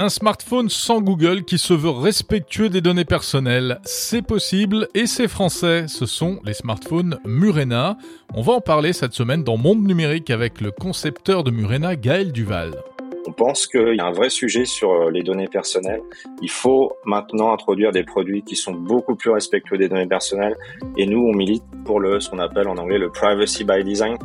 Un smartphone sans Google qui se veut respectueux des données personnelles, c'est possible et c'est français. Ce sont les smartphones Murena. On va en parler cette semaine dans Monde Numérique avec le concepteur de Murena, Gaël Duval. On pense qu'il y a un vrai sujet sur euh, les données personnelles. Il faut maintenant introduire des produits qui sont beaucoup plus respectueux des données personnelles. Et nous, on milite pour le, ce qu'on appelle en anglais le privacy by design.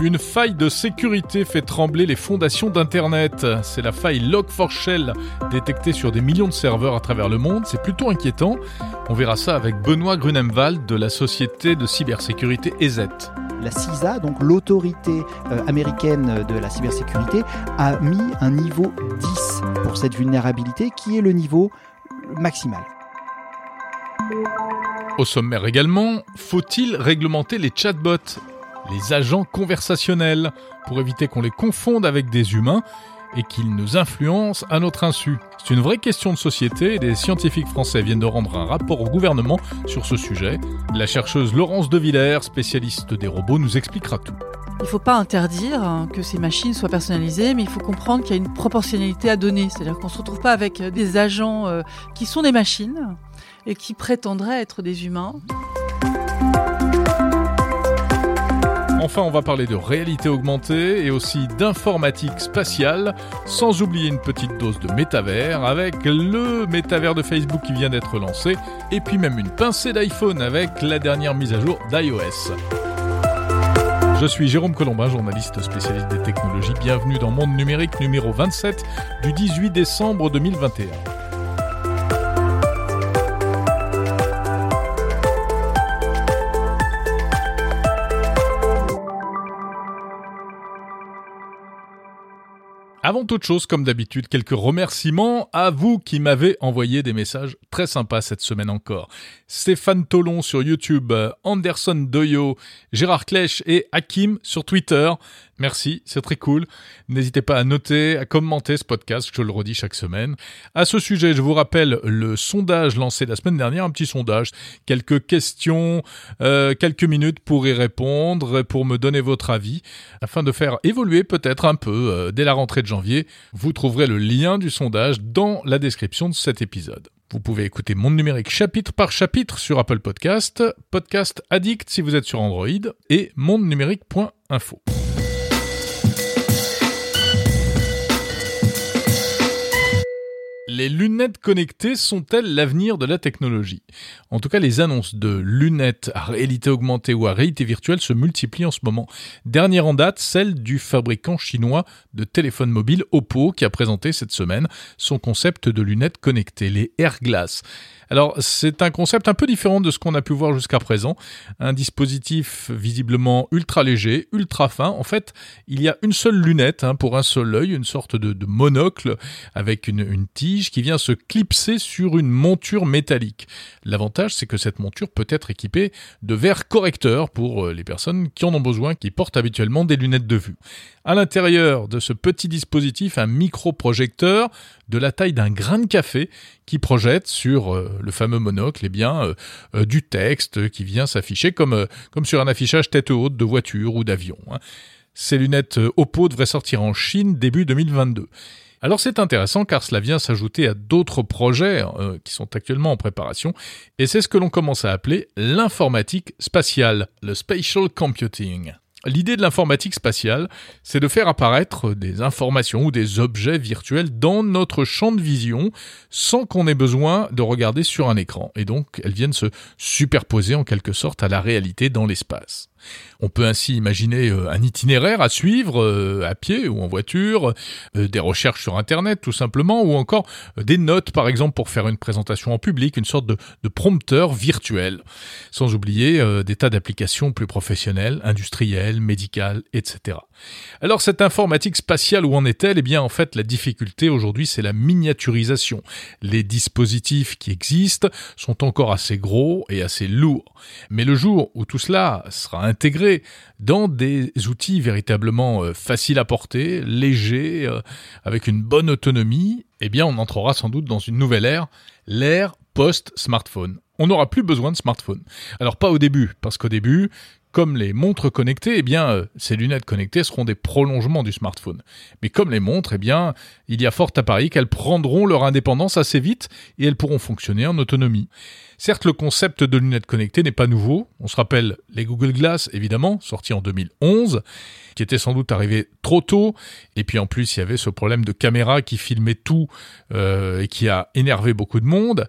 Une faille de sécurité fait trembler les fondations d'Internet. C'est la faille Log4Shell détectée sur des millions de serveurs à travers le monde. C'est plutôt inquiétant. On verra ça avec Benoît Grunemwald de la société de cybersécurité EZ. La CISA, donc l'autorité euh, américaine de la cybersécurité, a mis un niveau 10 pour cette vulnérabilité qui est le niveau maximal. Au sommaire également, faut-il réglementer les chatbots? Les agents conversationnels, pour éviter qu'on les confonde avec des humains et qu'ils nous influencent à notre insu. C'est une vraie question de société et des scientifiques français viennent de rendre un rapport au gouvernement sur ce sujet. La chercheuse Laurence De Villers, spécialiste des robots, nous expliquera tout. Il ne faut pas interdire que ces machines soient personnalisées, mais il faut comprendre qu'il y a une proportionnalité à donner. C'est-à-dire qu'on ne se retrouve pas avec des agents euh, qui sont des machines et qui prétendraient être des humains. Enfin, on va parler de réalité augmentée et aussi d'informatique spatiale, sans oublier une petite dose de métavers avec le métavers de Facebook qui vient d'être lancé, et puis même une pincée d'iPhone avec la dernière mise à jour d'iOS. Je suis Jérôme Colombin, journaliste spécialiste des technologies. Bienvenue dans Monde Numérique numéro 27 du 18 décembre 2021. Avant toute chose, comme d'habitude, quelques remerciements à vous qui m'avez envoyé des messages très sympas cette semaine encore. Stéphane Tolon sur YouTube, Anderson Doyo, Gérard Klech et Hakim sur Twitter. Merci, c'est très cool. N'hésitez pas à noter, à commenter ce podcast, je le redis chaque semaine. À ce sujet, je vous rappelle le sondage lancé la semaine dernière, un petit sondage, quelques questions, euh, quelques minutes pour y répondre, pour me donner votre avis, afin de faire évoluer peut-être un peu euh, dès la rentrée de janvier. Vous trouverez le lien du sondage dans la description de cet épisode. Vous pouvez écouter Monde Numérique chapitre par chapitre sur Apple Podcast, Podcast Addict si vous êtes sur Android et mondenumérique.info. Les lunettes connectées sont-elles l'avenir de la technologie? En tout cas, les annonces de lunettes à réalité augmentée ou à réalité virtuelle se multiplient en ce moment. Dernière en date, celle du fabricant chinois de téléphones mobiles Oppo qui a présenté cette semaine son concept de lunettes connectées, les Airglass. Alors c'est un concept un peu différent de ce qu'on a pu voir jusqu'à présent. Un dispositif visiblement ultra léger, ultra fin. En fait, il y a une seule lunette hein, pour un seul œil, une sorte de, monocle avec une, tige qui vient se clipser sur une monture métallique. L'avantage, c'est que cette monture peut être équipée de verres correcteurs pour euh, les personnes qui en ont besoin, qui portent habituellement des lunettes de vue. À l'intérieur de ce petit dispositif, un micro-projecteur de la taille d'un grain de café qui projette sur euh, le fameux monocle eh bien, euh, euh, du texte qui vient s'afficher comme, comme sur un affichage tête haute de voiture ou d'avion. Hein. Ces lunettes Oppo devraient sortir en Chine début 2022. Alors c'est intéressant car cela vient s'ajouter à d'autres projets qui sont actuellement en préparation et c'est ce que l'on commence à appeler l'informatique spatiale, le spatial computing. L'idée de l'informatique spatiale, c'est de faire apparaître des informations ou des objets virtuels dans notre champ de vision sans qu'on ait besoin de regarder sur un écran. Et donc, elles viennent se superposer en quelque sorte à la réalité dans l'espace. On peut ainsi imaginer euh, un itinéraire à suivre euh, à pied ou en voiture, euh, des recherches sur Internet tout simplement, ou encore des notes par exemple pour faire une présentation en public, une sorte de, prompteur virtuel. Sans oublier des tas d'applications plus professionnelles, industrielles, médicales, etc. Alors cette informatique spatiale, où en est-elle? Eh bien en fait la difficulté aujourd'hui c'est la miniaturisation. Les dispositifs qui existent sont encore assez gros et assez lourds. Mais le jour où tout cela sera intégré dans des outils véritablement euh, faciles à porter, légers, euh, avec une bonne autonomie, eh bien on entrera sans doute dans une nouvelle ère, l'ère post-smartphone. On n'aura plus besoin de smartphone. Alors pas au début, parce qu'au début, Comme les montres connectées, eh bien, euh, ces lunettes connectées seront des prolongements du smartphone. Mais comme les montres, eh bien, il y a fort à parier qu'elles prendront leur indépendance assez vite et elles pourront fonctionner en autonomie. Certes, le concept de lunettes connectées n'est pas nouveau. On se rappelle les Google Glass, évidemment, sortis en 2011, qui étaient sans doute arrivés trop tôt. Et puis en plus, il y avait ce problème de caméra qui filmait tout euh, et qui a énervé beaucoup de monde.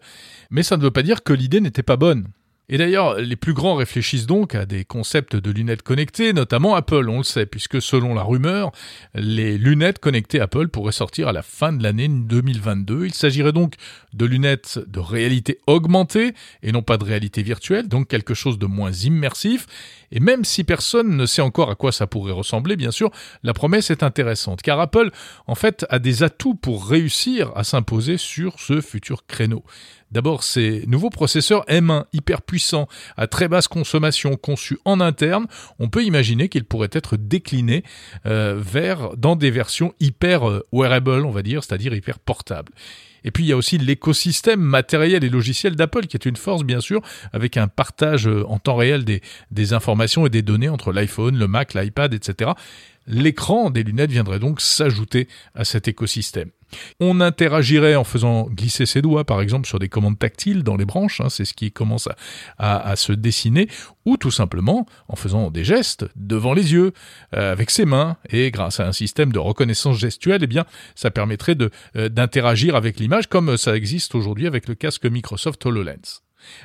Mais ça ne veut pas dire que l'idée n'était pas bonne. Et d'ailleurs, les plus grands réfléchissent donc à des concepts de lunettes connectées, notamment Apple, on le sait, puisque selon la rumeur, les lunettes connectées Apple pourraient sortir à la fin de l'année 2022. Il s'agirait donc de lunettes de réalité augmentée et non pas de réalité virtuelle, donc quelque chose de moins immersif. Et même si personne ne sait encore à quoi ça pourrait ressembler, bien sûr, la promesse est intéressante, car Apple, en fait, a des atouts pour réussir à s'imposer sur ce futur créneau. D'abord, ces nouveaux processeurs M1 hyper puissants à très basse consommation conçus en interne, on peut imaginer qu'ils pourraient être déclinés euh, vers dans des versions hyper euh, wearable, on va dire, c'est-à-dire hyper portables. Et puis il y a aussi l'écosystème matériel et logiciel d'Apple qui est une force bien sûr avec un partage euh, en temps réel des, des informations et des données entre l'iPhone, le Mac, l'iPad, etc. L'écran des lunettes viendrait donc s'ajouter à cet écosystème. On interagirait en faisant glisser ses doigts, par exemple, sur des commandes tactiles dans les branches, hein, c'est ce qui commence à, se dessiner, ou tout simplement en faisant des gestes devant les yeux, euh, avec ses mains, et grâce à un système de reconnaissance gestuelle, eh bien, ça permettrait euh, d'interagir avec l'image comme ça existe aujourd'hui avec le casque Microsoft HoloLens.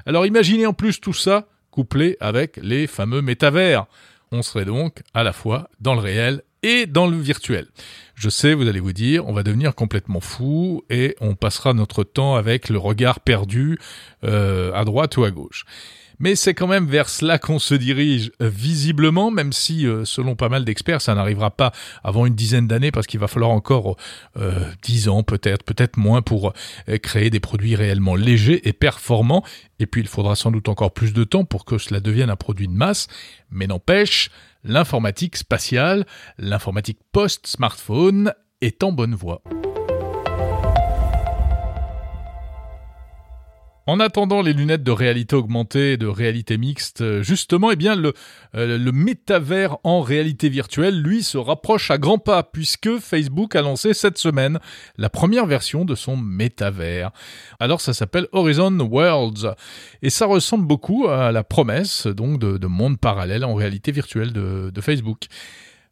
Alors imaginez en plus tout ça couplé avec les fameux métavers. On serait donc à la fois dans le réel et dans le virtuel. Je sais, vous allez vous dire, on va devenir complètement fou et on passera notre temps avec le regard perdu euh, à droite ou à gauche. Mais c'est quand même vers cela qu'on se dirige euh, visiblement, même si, euh, selon pas mal d'experts, ça n'arrivera pas avant une dizaine d'années, parce qu'il va falloir encore dix ans peut-être, peut-être moins, pour créer des produits réellement légers et performants. Et puis il faudra sans doute encore plus de temps pour que cela devienne un produit de masse. Mais n'empêche, l'informatique spatiale, l'informatique post-smartphone est en bonne voie. En attendant les lunettes de réalité augmentée de réalité mixte, euh, justement, eh bien, le, euh, le métavers en réalité virtuelle, lui, se rapproche à grands pas, puisque Facebook a lancé cette semaine la première version de son métavers. Alors, ça s'appelle Horizon Worlds, et ça ressemble beaucoup à la promesse, de, de monde parallèle en réalité virtuelle de Facebook.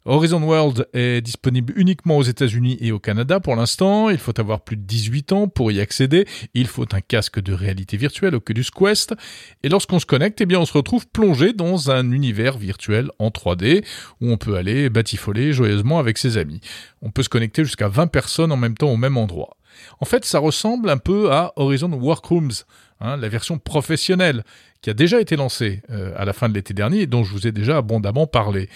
Horizon World est disponible uniquement aux États-Unis et au Canada pour l'instant. Il faut avoir plus de 18 ans pour y accéder. Il faut un casque de réalité virtuelle Oculus Quest. Et lorsqu'on se connecte, eh bien, on se retrouve plongé dans un univers virtuel en 3D où on peut aller batifoler joyeusement avec ses amis. On peut se connecter jusqu'à 20 personnes en même temps au même endroit. En fait, ça ressemble un peu à Horizon Workrooms, hein, la version professionnelle qui a déjà été lancée euh, à la fin de l'été dernier et dont je vous ai déjà abondamment parlé.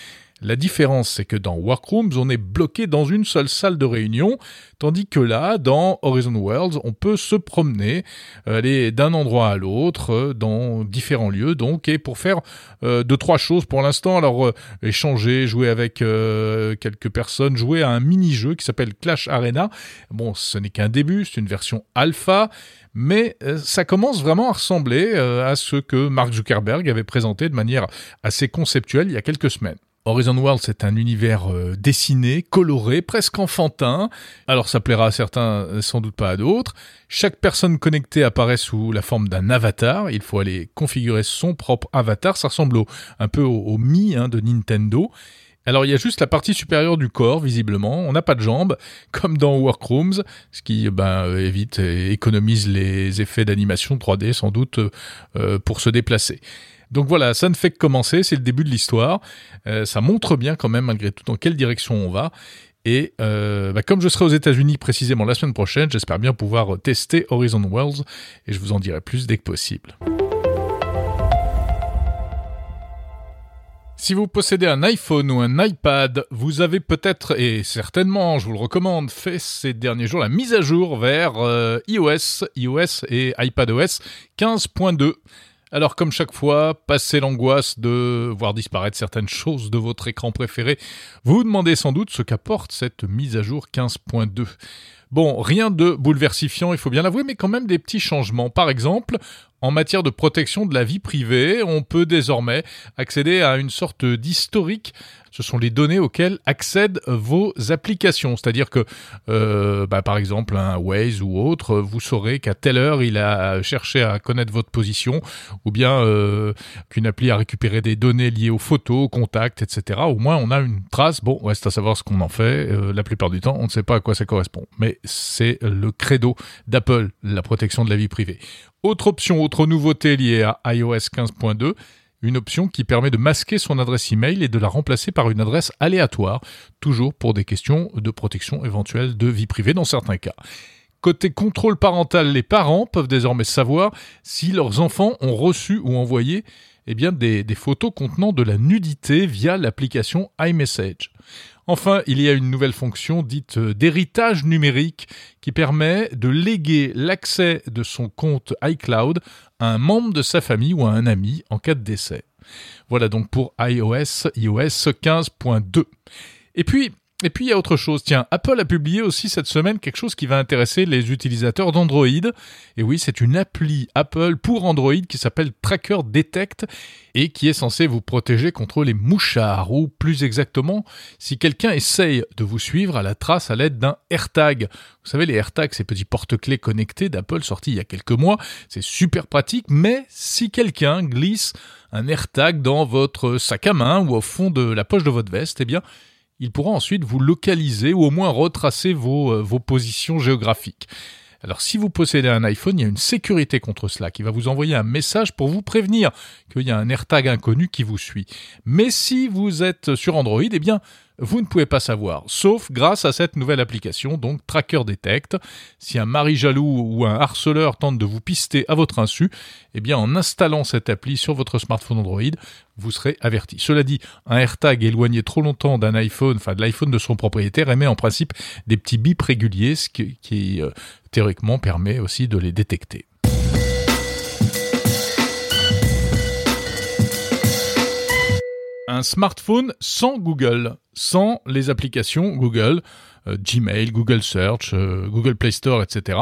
La différence, c'est que dans Workrooms, on est bloqué dans une seule salle de réunion, tandis que là, dans Horizon Worlds, on peut se promener, aller d'un endroit à l'autre, euh, dans différents lieux, donc, et pour faire euh, deux, trois choses pour l'instant. Alors, euh, échanger, jouer avec quelques personnes, jouer à un mini-jeu qui s'appelle Clash Arena. Bon, ce n'est qu'un début, c'est une version alpha, mais ça commence vraiment à ressembler à ce que Mark Zuckerberg avait présenté de manière assez conceptuelle il y a quelques semaines. Horizon World, c'est un univers euh, dessiné, coloré, presque enfantin. Alors ça plaira à certains, euh, sans doute pas à d'autres. Chaque personne connectée apparaît sous la forme d'un avatar. Il faut aller configurer son propre avatar. Ça ressemble un peu au, Mi hein, de Nintendo. Alors il y a juste la partie supérieure du corps, visiblement. On n'a pas de jambes, comme dans Workrooms, ce qui ben, évite et économise les effets d'animation 3D, sans doute, euh, pour se déplacer. Donc voilà, ça ne fait que commencer, c'est le début de l'histoire. Euh, ça montre bien quand même malgré tout dans quelle direction on va. Et euh, bah, comme je serai aux États-Unis précisément la semaine prochaine, j'espère bien pouvoir tester Horizon Worlds et je vous en dirai plus dès que possible. Si vous possédez un iPhone ou un iPad, vous avez peut-être, et certainement, je vous le recommande, fait ces derniers jours la mise à jour vers euh, iOS, iOS et iPadOS 15.2. Alors comme chaque fois, passez l'angoisse de voir disparaître certaines choses de votre écran préféré, vous vous demandez sans doute ce qu'apporte cette mise à jour 15.2. Bon, rien de bouleversifiant, il faut bien l'avouer, mais quand même des petits changements. Par exemple, en matière de protection de la vie privée. On peut désormais accéder à une sorte d'historique ce sont les données auxquelles accèdent vos applications. C'est-à-dire que, euh, bah, par exemple, un Waze ou autre, vous saurez qu'à telle heure, il a cherché à connaître votre position, ou bien euh, qu'une appli a récupéré des données liées aux photos, aux contacts, etc. Au moins, on a une trace. Bon, reste à savoir ce qu'on en fait. Euh, la plupart du temps, on ne sait pas à quoi ça correspond. Mais c'est le credo d'Apple, la protection de la vie privée. Autre option, autre nouveauté liée à iOS 15.2, une option qui permet de masquer son adresse email et de la remplacer par une adresse aléatoire, toujours pour des questions de protection éventuelle de vie privée dans certains cas. Côté contrôle parental, les parents peuvent désormais savoir si leurs enfants ont reçu ou envoyé eh bien, des, photos contenant de la nudité via l'application iMessage. Enfin, il y a une nouvelle fonction dite euh, d'héritage numérique qui permet de léguer l'accès de son compte iCloud à un membre de sa famille ou à un ami en cas de décès. Voilà donc pour iOS, iOS 15.2. Et puis, et puis il y a autre chose, tiens, Apple a publié aussi cette semaine quelque chose qui va intéresser les utilisateurs d'Android. Et oui, c'est une appli Apple pour Android qui s'appelle Tracker Detect et qui est censée vous protéger contre les mouchards, ou plus exactement, si quelqu'un essaye de vous suivre à la trace à l'aide d'un AirTag. Vous savez, les AirTags, ces petits porte-clés connectés d'Apple sortis il y a quelques mois, c'est super pratique, mais si quelqu'un glisse un AirTag dans votre sac à main ou au fond de la poche de votre veste, eh bien, il pourra ensuite vous localiser ou au moins retracer vos, euh, vos positions géographiques. Alors si vous possédez un iPhone, il y a une sécurité contre cela qui va vous envoyer un message pour vous prévenir qu'il y a un AirTag inconnu qui vous suit. Mais si vous êtes sur Android, eh bien vous ne pouvez pas savoir, sauf grâce à cette nouvelle application, donc Tracker Detect. Si un mari jaloux ou un harceleur tente de vous pister à votre insu, eh bien en installant cette appli sur votre smartphone Android, vous serez averti. Cela dit, un AirTag éloigné trop longtemps d'un iPhone, enfin de l'iPhone de son propriétaire, émet en principe des petits bips réguliers, ce qui, euh, théoriquement permet aussi de les détecter. Un smartphone sans Google, sans les applications Google, euh, Gmail, Google Search, euh, Google Play Store, etc.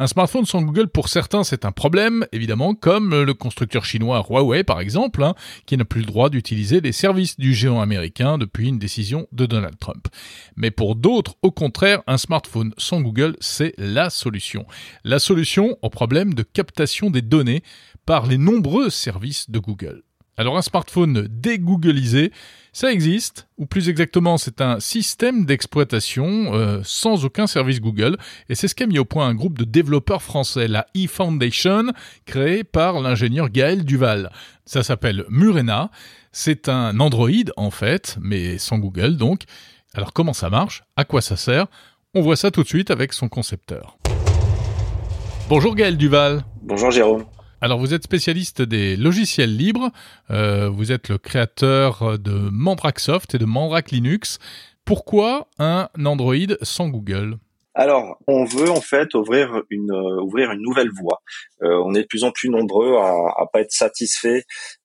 Un smartphone sans Google, pour certains, c'est un problème, évidemment, comme le constructeur chinois Huawei, par exemple, hein, qui n'a plus le droit d'utiliser les services du géant américain depuis une décision de Donald Trump. Mais pour d'autres, au contraire, un smartphone sans Google, c'est la solution. La solution au problème de captation des données par les nombreux services de Google. Alors un smartphone dégooglisé, ça existe, ou plus exactement c'est un système d'exploitation euh, sans aucun service Google, et c'est ce qu'a mis au point un groupe de développeurs français, la eFoundation, créé par l'ingénieur Gaël Duval. Ça s'appelle Murena, c'est un Android en fait, mais sans Google donc. Alors comment ça marche? À quoi ça sert? On voit ça tout de suite avec son concepteur. Bonjour Gaël Duval. Bonjour Jérôme. Alors vous êtes spécialiste des logiciels libres, euh, vous êtes le créateur de Mandrake Soft et de Mandrake Linux. Pourquoi un Android sans Google? Alors, on veut en fait ouvrir une euh, ouvrir une nouvelle voie. Euh, on est de plus en plus nombreux à, à pas être satisfaits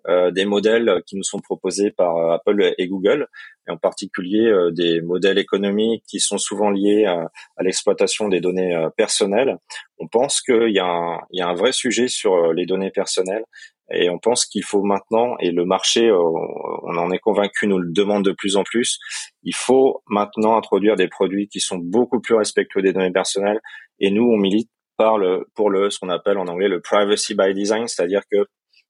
euh, des modèles qui nous sont proposés par Apple et Google, et en particulier des modèles économiques qui sont souvent liés à, l'exploitation des données personnelles. On pense qu'il y, y, a un vrai sujet sur les données personnelles et on pense qu'il faut maintenant, et le marché, euh, on en est convaincu, nous le demande de plus en plus, il faut maintenant introduire des produits qui sont beaucoup plus respectueux des données personnelles. Et nous, on milite par le, pour le, ce qu'on appelle en anglais le privacy by design, c'est-à-dire que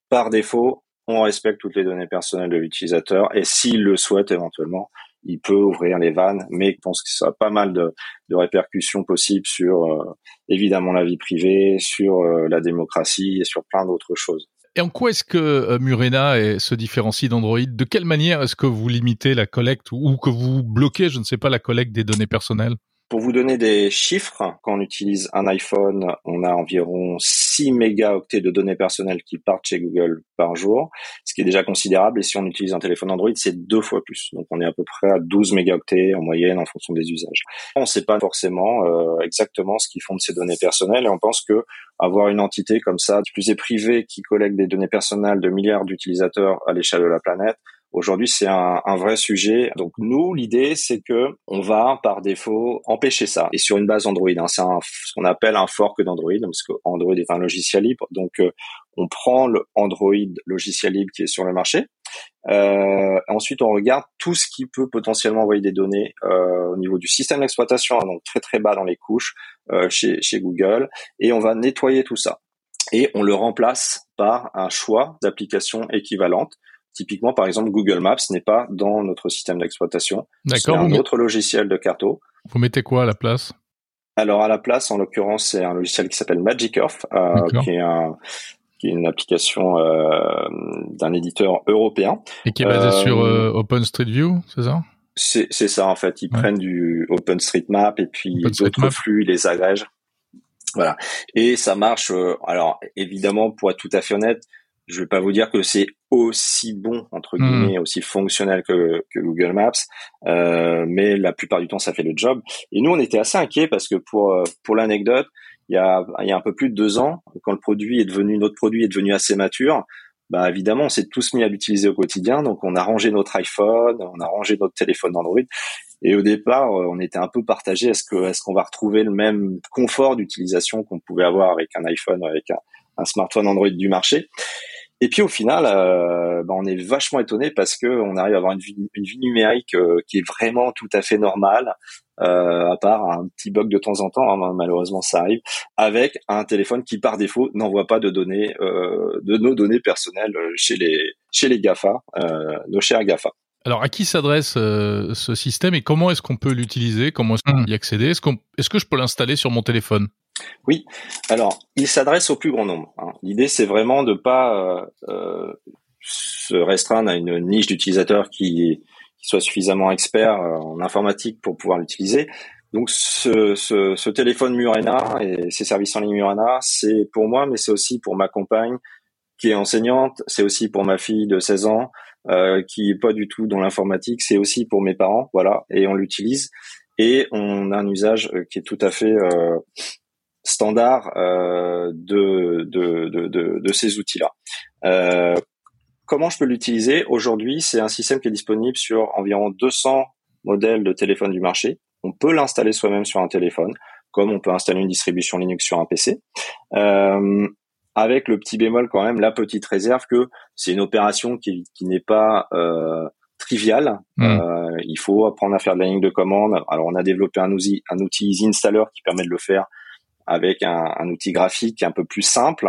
par défaut, on respecte toutes les données personnelles de l'utilisateur et s'il le souhaite éventuellement, il peut ouvrir les vannes, mais je pense que ça a pas mal de, de répercussions possibles sur euh, évidemment la vie privée, sur euh, la démocratie et sur plein d'autres choses. Et en quoi est-ce que euh, Murena se différencie d'Android? De quelle manière est-ce que vous limitez la collecte ou que vous bloquez, je ne sais pas, la collecte des données personnelles? Pour vous donner des chiffres, quand on utilise un iPhone, on a environ 6 mégaoctets de données personnelles qui partent chez Google par jour, ce qui est déjà considérable. Et si on utilise un téléphone Android, c'est deux fois plus. Donc on est à peu près à 12 mégaoctets en moyenne en fonction des usages. On ne sait pas forcément euh, exactement ce qu'ils font de ces données personnelles et on pense que avoir une entité comme ça, est privée, qui collecte des données personnelles de milliards d'utilisateurs à l'échelle de la planète, Aujourd'hui, c'est un, un, vrai sujet. Donc nous, l'idée, c'est que on va par défaut empêcher ça. Et sur une base Android, hein, c'est ce qu'on appelle un fork d'Android, parce que Android est un logiciel libre. Donc euh, on prend le Android logiciel libre qui est sur le marché. Euh, ensuite, on regarde tout ce qui peut potentiellement envoyer des données euh, au niveau du système d'exploitation, donc très très bas dans les couches euh, chez, chez Google, et on va nettoyer tout ça. Et on le remplace par un choix d'applications équivalentes. Typiquement, par exemple, Google Maps n'est pas dans notre système d'exploitation. D'accord. C'est un autre logiciel de carto. Vous mettez quoi à la place? Alors à la place, en l'occurrence, c'est un logiciel qui s'appelle Magic Earth, euh, qui est un qui est une application euh, d'un éditeur européen. Et qui est basé euh, sur euh, OpenStreetView, c'est ça? C'est, c'est ça en fait. Ils prennent du OpenStreetMap et puis d'autres flux, ils les agrègent. Voilà. Et ça marche. Euh, alors évidemment, pour être tout à fait honnête, je vais pas vous dire que c'est aussi bon entre hmm. guillemets, aussi fonctionnel que, que Google Maps, euh, mais la plupart du temps ça fait le job. Et nous on était assez inquiets parce que pour euh, pour l'anecdote, il y a il y a un peu plus de deux ans, quand le produit est devenu notre produit est devenu assez mature, bah évidemment on s'est tous mis à l'utiliser au quotidien, donc on a rangé notre iPhone, on a rangé notre téléphone Android. Et au départ, euh, on était un peu partagé. Est-ce que est-ce qu'on va retrouver le même confort d'utilisation qu'on pouvait avoir avec un iPhone, avec un, un smartphone Android du marché. Et puis au final, euh, bah, on est vachement étonné parce que on arrive à avoir une vie, une vie numérique euh, qui est vraiment tout à fait normale, euh, à part un petit bug de temps en temps, hein, malheureusement ça arrive, avec un téléphone qui par défaut n'envoie pas de données, euh, de nos données personnelles chez les chez les Gafa, euh, nos chers Gafa. Alors, à qui s'adresse ce système et comment est-ce qu'on peut l'utiliser? Comment est-ce qu'on peut y accéder? Est-ce qu'on, est-ce que je peux l'installer sur mon téléphone? Oui, alors il s'adresse au plus grand nombre. Hein. L'idée c'est vraiment de pas euh, euh, se restreindre à une niche d'utilisateurs qui, qui, soit suffisamment expert euh, en informatique pour pouvoir l'utiliser. Donc ce, ce, ce, téléphone Murena et ces services en ligne Murena, c'est pour moi, mais c'est aussi pour ma compagne qui est enseignante, c'est aussi pour ma fille de 16 ans euh, qui est pas du tout dans l'informatique, c'est aussi pour mes parents, voilà, et on l'utilise et on a un usage qui est tout à fait euh, standard euh, de, de, de, de, ces outils-là. Euh, comment je peux l'utiliser Aujourd'hui, c'est un système qui est disponible sur environ 200 modèles de téléphone du marché. On peut l'installer soi-même sur un téléphone, comme on peut installer une distribution Linux sur un PC. Euh, avec le petit bémol quand même, la petite réserve que c'est une opération qui, qui n'est pas euh, triviale. Mmh. Euh, il faut apprendre à faire de la ligne de commande. Alors on a développé un outil, un outil Installer qui permet de le faire avec un, un, outil graphique un peu plus simple,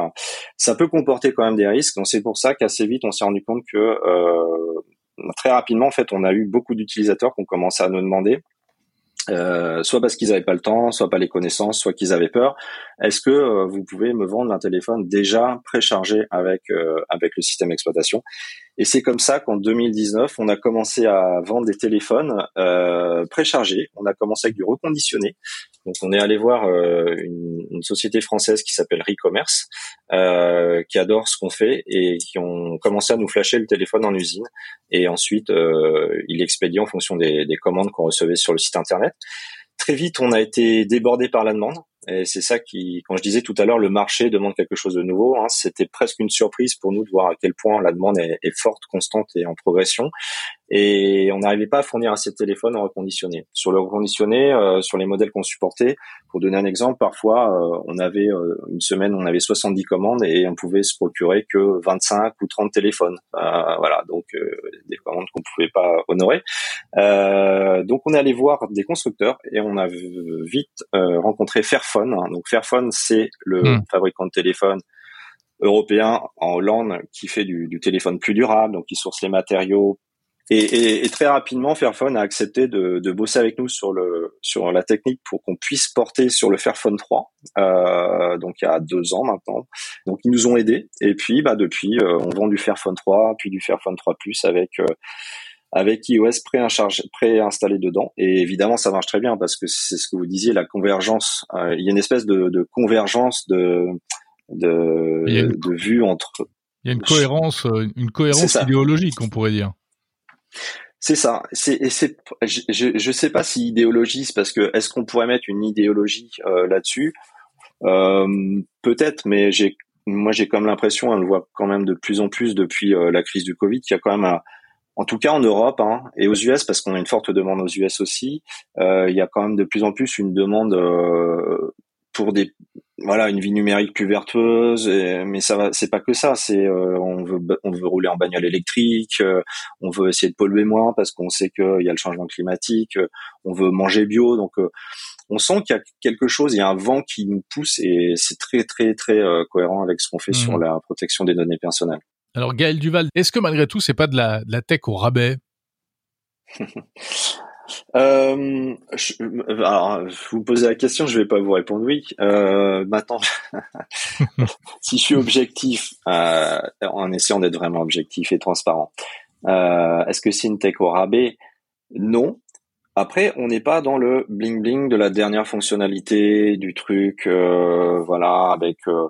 ça peut comporter quand même des risques. Donc c'est pour ça qu'assez vite on s'est rendu compte que euh, très rapidement en fait on a eu beaucoup d'utilisateurs qui ont commencé à nous demander euh, soit parce qu'ils n'avaient pas le temps, soit pas les connaissances, soit qu'ils avaient peur. Est-ce que euh, vous pouvez me vendre un téléphone déjà préchargé avec euh, avec le système d'exploitation? Et c'est comme ça qu'en 2019, on a commencé à vendre des téléphones euh, préchargés. On a commencé avec du reconditionné. Donc on est allé voir une, une, société française qui s'appelle Recommerce, qui adore ce qu'on fait et qui ont commencé à nous flasher le téléphone en usine. Et ensuite, il expédie en fonction des, des commandes qu'on recevait sur le site internet. Très vite, on a été débordé par la demande. Et c'est ça qui, quand je disais tout à l'heure, le marché demande quelque chose de nouveau. Hein, C'était presque une surprise pour nous de voir à quel point la demande est, est forte, constante et en progression. Et on n'arrivait pas à fournir assez de téléphones en reconditionné. Sur le reconditionné, euh, sur les modèles qu'on supportait, pour donner un exemple, parfois euh, on avait euh, une semaine, on avait 70 commandes et on pouvait se procurer que 25 ou 30 téléphones. voilà, donc des commandes qu'on pouvait pas honorer. donc on est allé voir des constructeurs et on a vite rencontré Fairphone. Donc Fairphone, c'est le hmm. fabricant de téléphone européen en Hollande qui fait du, téléphone plus durable, donc qui source les matériaux. Et, très rapidement, Fairphone a accepté de, bosser avec nous sur le sur la technique pour qu'on puisse porter sur le Fairphone 3. Euh, donc il y a deux ans maintenant. Donc ils nous ont aidés. Et puis bah depuis, euh, on vend du Fairphone 3, puis du Fairphone 3 Plus avec euh, avec iOS pré-installé dedans. Et évidemment, ça marche très bien parce que c'est ce que vous disiez, la convergence. Euh, il y a une espèce de, de convergence de de, de vue entre. Il y a une cohérence, euh, une cohérence idéologique, on pourrait dire. C'est ça. C'est, et c'est, je, je sais pas si idéologie, parce que est-ce qu'on pourrait mettre une idéologie euh, là-dessus? Euh, Peut-être, mais j'ai, moi j'ai comme l'impression, on le voit quand même de plus en plus depuis la crise du Covid, qu'il y a quand même en tout cas en Europe hein, et aux US, parce qu'on a une forte demande aux US aussi, euh, il y a quand même de plus en plus une demande euh, pour des voilà une vie numérique plus vertueuse mais ça va c'est pas que ça c'est euh, on veut on veut rouler en bagnole électrique euh, on veut essayer de polluer moins parce qu'on sait qu'il y a le changement climatique on veut manger bio donc on sent qu'il y a quelque chose il y a un vent qui nous pousse et c'est très très très cohérent avec ce qu'on fait sur mmh. la protection des données personnelles alors Gaël Duval est-ce que malgré tout c'est pas de la, de la tech au rabais? euh, je, alors, vous posez la question, je vais pas vous répondre oui. Euh, maintenant, si je suis objectif, euh, en essayant d'être vraiment objectif et transparent, euh, est-ce que c'est une tech au rabais Non. Après, on n'est pas dans le bling bling de la dernière fonctionnalité du truc, euh, voilà, avec euh,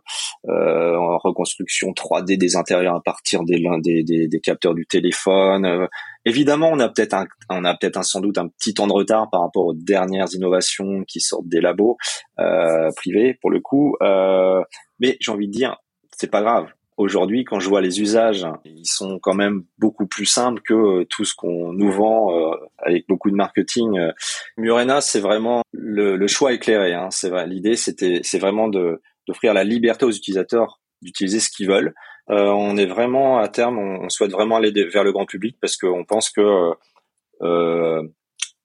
euh reconstruction 3D des intérieurs à partir des, des, des capteurs du téléphone. Euh, évidemment, on a peut-être un, on a peut-être sans doute un petit temps de retard par rapport aux dernières innovations qui sortent des labos euh, privés, pour le coup. mais j'ai envie de dire, c'est pas grave Aujourd'hui, quand je vois les usages, ils sont quand même beaucoup plus simples que euh, tout ce qu'on nous vend euh, avec beaucoup de marketing. Euh, Murena, c'est vraiment le, choix éclairé. Hein. C'est vrai. L'idée, c'était, c'est vraiment de d'offrir la liberté aux utilisateurs d'utiliser ce qu'ils veulent. on est vraiment à terme, on, souhaite vraiment aller vers le grand public parce qu'on pense que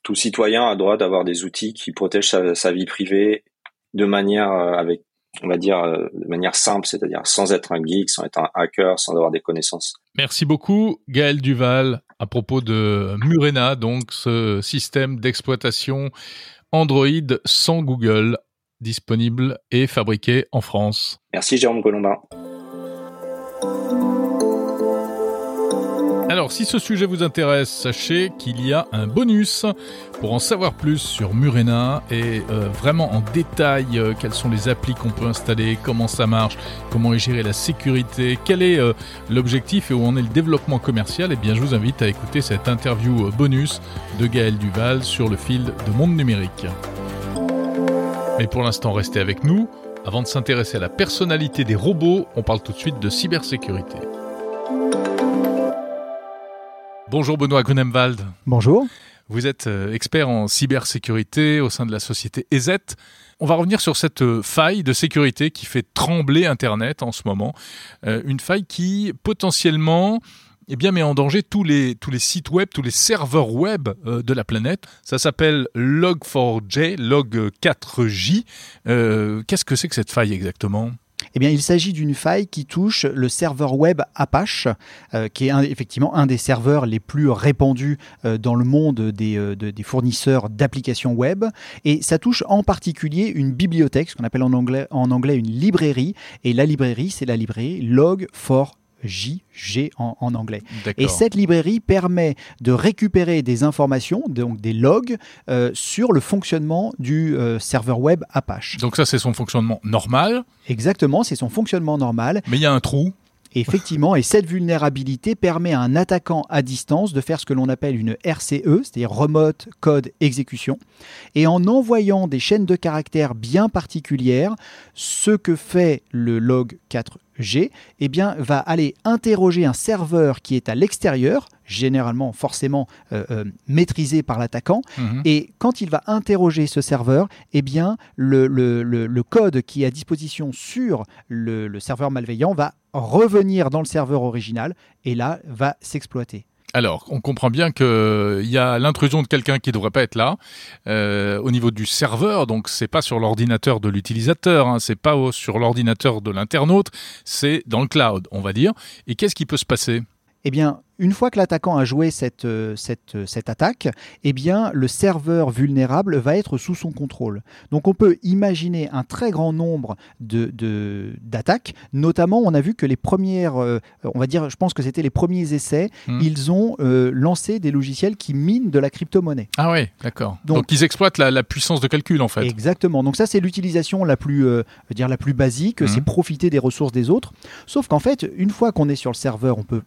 tout citoyen a droit d'avoir des outils qui protègent sa, sa vie privée de manière avec on va dire, euh, de manière simple, c'est-à-dire sans être un geek, sans être un hacker, sans avoir des connaissances. Merci beaucoup, Gaël Duval, à propos de Murena, donc ce système d'exploitation Android sans Google, disponible et fabriqué en France. Merci, Jérôme Colombin. Alors, si ce sujet vous intéresse, sachez qu'il y a un bonus pour en savoir plus sur Murena et euh, vraiment en détail euh, quelles sont les applis qu'on peut installer, comment ça marche, comment est gérée la sécurité, quel est euh, l'objectif et où en est le développement commercial. Eh bien, je vous invite à écouter cette interview bonus de Gaël Duval sur le fil de Monde Numérique. Mais pour l'instant, restez avec nous. Avant de s'intéresser à la personnalité des robots, on parle tout de suite de cybersécurité. Bonjour Benoît Grunemwald. Bonjour. Vous êtes euh, expert en cybersécurité au sein de la société EZ. On va revenir sur cette euh, faille de sécurité qui fait trembler Internet en ce moment. Euh, une faille qui potentiellement eh bien, met en danger tous les, tous les sites web, tous les serveurs web de la planète. Ça s'appelle Log4j, Log4j. Qu'est-ce que c'est que cette faille exactement? Eh bien, il s'agit d'une faille qui touche le serveur web Apache, euh, qui est effectivement un des serveurs les plus répandus euh, dans le monde des, euh, des fournisseurs d'applications web. Et ça touche en particulier une bibliothèque, ce qu'on appelle en anglais, en anglais une librairie. Et la librairie, c'est la librairie Log4 JG en, en anglais. Et cette librairie permet de récupérer des informations, donc des logs, euh, sur le fonctionnement du euh, serveur web Apache. Donc ça, c'est son fonctionnement normal Exactement, c'est son fonctionnement normal. Mais il y a un trou Effectivement, et cette vulnérabilité permet à un attaquant à distance de faire ce que l'on appelle une RCE, c'est-à-dire Remote Code Execution, et en envoyant des chaînes de caractères bien particulières, ce que fait le log 4 G, eh bien, va aller interroger un serveur qui est à l'extérieur, généralement forcément euh, euh, maîtrisé par l'attaquant. Mhm. Et quand il va interroger ce serveur, eh bien, le, le, code qui est à disposition sur le serveur malveillant va revenir dans le serveur original et là va s'exploiter. Alors, on comprend bien qu'il euh, y a l'intrusion de quelqu'un qui ne devrait pas être là euh, au niveau du serveur, donc c'est pas sur l'ordinateur de l'utilisateur, hein, c'est pas sur l'ordinateur de l'internaute, c'est dans le cloud, on va dire. Et qu'est-ce qui peut se passer? Eh bien, une fois que l'attaquant a joué cette, euh, cette, euh, cette, attaque, eh bien, le serveur vulnérable va être sous son contrôle. Donc on peut imaginer un très grand nombre d'attaques. De, d'attaques. Notamment, on a vu que les premières, euh, on va dire, je pense que c'était les premiers essais, hmm. ils ont lancé des logiciels qui minent de la crypto-monnaie. Ah oui, d'accord. Donc, ils exploitent la, puissance de calcul en fait. Exactement. Donc ça, c'est l'utilisation la plus, dire la plus basique, hmm. c'est profiter des ressources des autres. Sauf qu'en fait, une fois qu'on est sur le serveur, on peut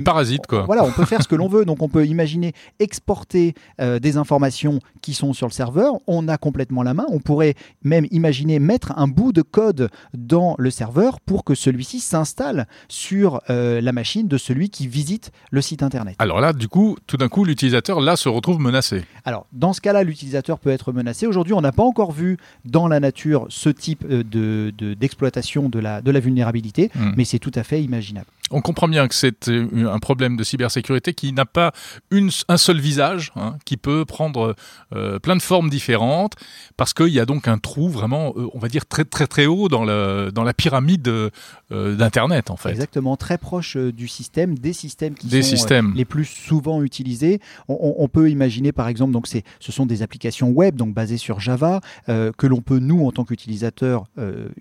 le parasite, quoi. Voilà, on peut faire ce que l'on veut. Donc, on peut imaginer exporter euh, des informations qui sont sur le serveur. On a complètement la main. On pourrait même imaginer mettre un bout de code dans le serveur pour que celui-ci s'installe sur euh, la machine de celui qui visite le site internet. Alors là, du coup, tout d'un coup, l'utilisateur là se retrouve menacé. Alors, dans ce cas-là, l'utilisateur peut être menacé. Aujourd'hui, on n'a pas encore vu dans la nature ce type euh, de, d'exploitation de, la, de la vulnérabilité, Hmm. mais c'est tout à fait imaginable. On comprend bien que c'est euh, un problème de cybersécurité qui n'a pas une, un seul visage, hein, qui peut prendre euh, plein de formes différentes, parce qu'il y a donc un trou vraiment, euh, on va dire, très très très haut dans, le, dans la pyramide euh, d'Internet, en fait. Exactement, très proche du système, des systèmes qui Des sont euh, les plus souvent utilisés. On, on- on peut imaginer par exemple, donc ce sont des applications web donc basées sur Java que l'on peut nous en tant qu'utilisateurs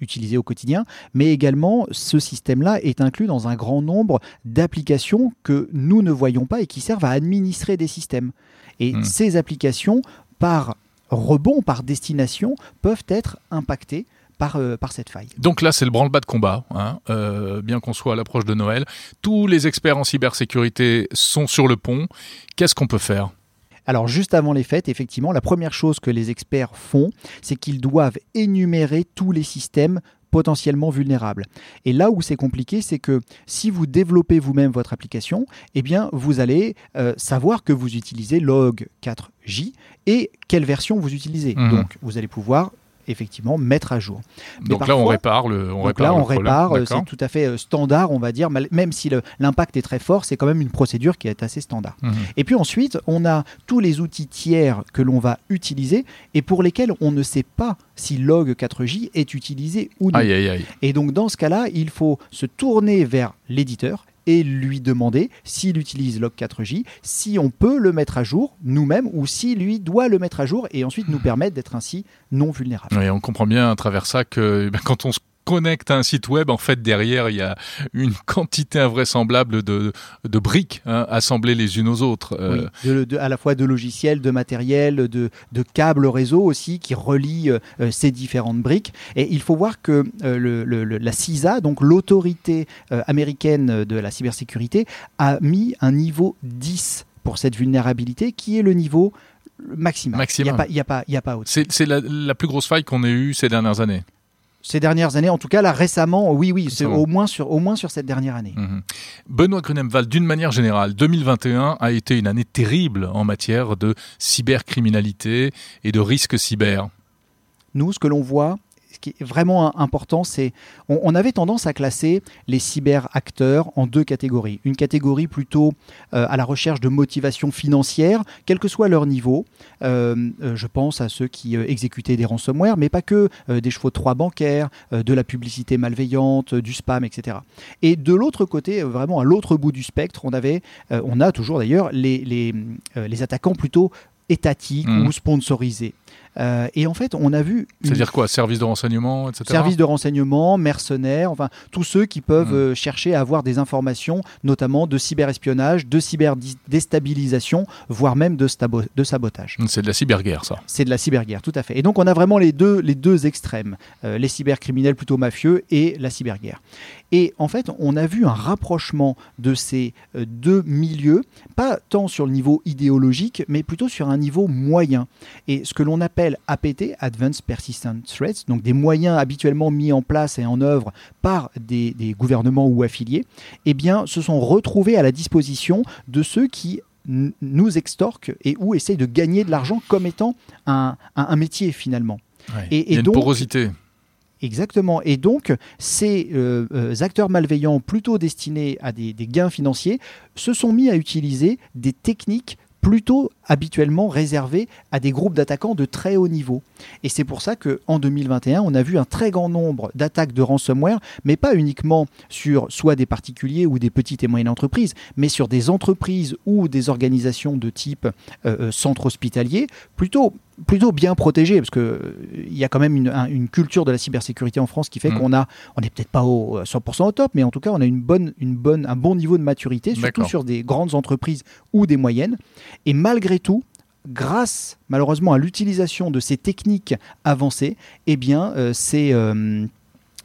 utiliser au quotidien, mais également ce système-là est inclus dans un grand nombre d'applications que nous ne voyons pas et qui servent à administrer des systèmes. Et Hmm. ces applications, par rebond, par destination, peuvent être impactées par, euh, par cette faille. Donc là, c'est le branle-bas de combat, hein, euh, bien qu'on soit à l'approche de Noël. Tous les experts en cybersécurité sont sur le pont. Qu'est-ce qu'on peut faire? Alors juste avant les fêtes, effectivement, la première chose que les experts font, c'est qu'ils doivent énumérer tous les systèmes potentiellement vulnérables. Et là où c'est compliqué, c'est que si vous développez vous-même votre application, eh bien vous allez euh, savoir que vous utilisez log 4j et quelle version vous utilisez. Mhm. Donc vous allez pouvoir effectivement mettre à jour. Mais Donc là, on répare le, on Donc répare là, on répare, euh, c'est tout à fait euh, standard, on va dire, même si l'impact est très fort, c'est quand même une procédure qui est assez standard. Mhm. Et puis ensuite, on a tous les outils tiers que l'on va utiliser et pour lesquels on ne sait pas si log 4j est utilisé ou non. Aïe, aïe, aïe. Et donc dans ce cas-là, il faut se tourner vers l'éditeur et lui demander s'il utilise log 4j, si on peut le mettre à jour nous-mêmes ou si lui doit le mettre à jour et ensuite nous permettre d'être ainsi non vulnérable. Oui, on comprend bien à travers ça que eh ben, quand on se connecte à un site web, en fait, derrière, il y a une quantité invraisemblable de, de briques hein, assemblées les unes aux autres. Euh, Oui, de- de- à la fois de logiciels, de matériel, de, de câbles réseau aussi qui relient euh, euh, ces différentes briques. Et il faut voir que euh, le- le- le- la CISA, donc l'autorité américaine de la cybersécurité, a mis un niveau 10 pour cette vulnérabilité qui est le niveau maximal. Maximum. Il n'y a pas, il y a pas, il y a pas au-dessus. C'est c'est la, la plus grosse faille qu'on ait eue ces dernières années. Ces dernières années, en tout cas là récemment, oui, oui, c'est au moins sur, au moins sur cette dernière année. Mhm. Benoît Grunemwald, d'une manière générale, 2021 a été une année terrible en matière de cybercriminalité et de risques cyber. Nous, ce que l'on voit, ce qui est vraiment important, c'est on, on avait tendance à classer les cyberacteurs en deux catégories. Une catégorie plutôt euh, à la recherche de motivation financière, quel que soit leur niveau. Euh, euh, je pense à ceux qui exécutaient des ransomware, mais pas que des chevaux de trois bancaires, de la publicité malveillante, du spam, etc. Et de l'autre côté, vraiment à l'autre bout du spectre, on avait, on a toujours d'ailleurs les, les, les attaquants plutôt étatiques Mhm. ou sponsorisés. Euh, et en fait, on a vu une C'est-à-dire quoi Service de renseignement, etc. Services de renseignement, mercenaires, enfin tous ceux qui peuvent Mm. euh, chercher à avoir des informations, notamment de cyberespionnage, de cyberdéstabilisation, voire même de, stabo- de sabotage. C'est de la cyberguerre, ça. C'est de la cyberguerre, tout à fait. Et donc on a vraiment les deux, les deux extrêmes, euh, les cybercriminels plutôt mafieux et la cyberguerre. Et en fait, on a vu un rapprochement de ces deux milieux, pas tant sur le niveau idéologique, mais plutôt sur un niveau moyen. Et ce que l'on appelle APT, Advanced Persistent Threats, donc des moyens habituellement mis en place et en œuvre par des, des gouvernements ou affiliés, eh bien, se sont retrouvés à la disposition de ceux qui nous extorquent et ou essayent de gagner de l'argent comme étant un, un- un métier finalement. Ouais. Et- Il y a une donc- porosité. Exactement. Et donc, ces euh, euh, acteurs malveillants plutôt destinés à des, des gains financiers se sont mis à utiliser des techniques plutôt habituellement réservées à des groupes d'attaquants de très haut niveau. Et c'est pour ça qu'en 2021, on a vu un très grand nombre d'attaques de ransomware, mais pas uniquement sur soit des particuliers ou des petites et moyennes entreprises, mais sur des entreprises ou des organisations de type euh, euh, centre hospitalier, plutôt plutôt bien protégées, parce que euh, il y a quand même une, un- une culture de la cybersécurité en France qui fait Mm. qu'on a, on n'est peut-être pas au euh, 100% au top, mais en tout cas on a une bonne, une bonne, un bon niveau de maturité, surtout sur des grandes entreprises ou des moyennes. Et malgré tout, grâce malheureusement à l'utilisation de ces techniques avancées, eh euh, ces, euh,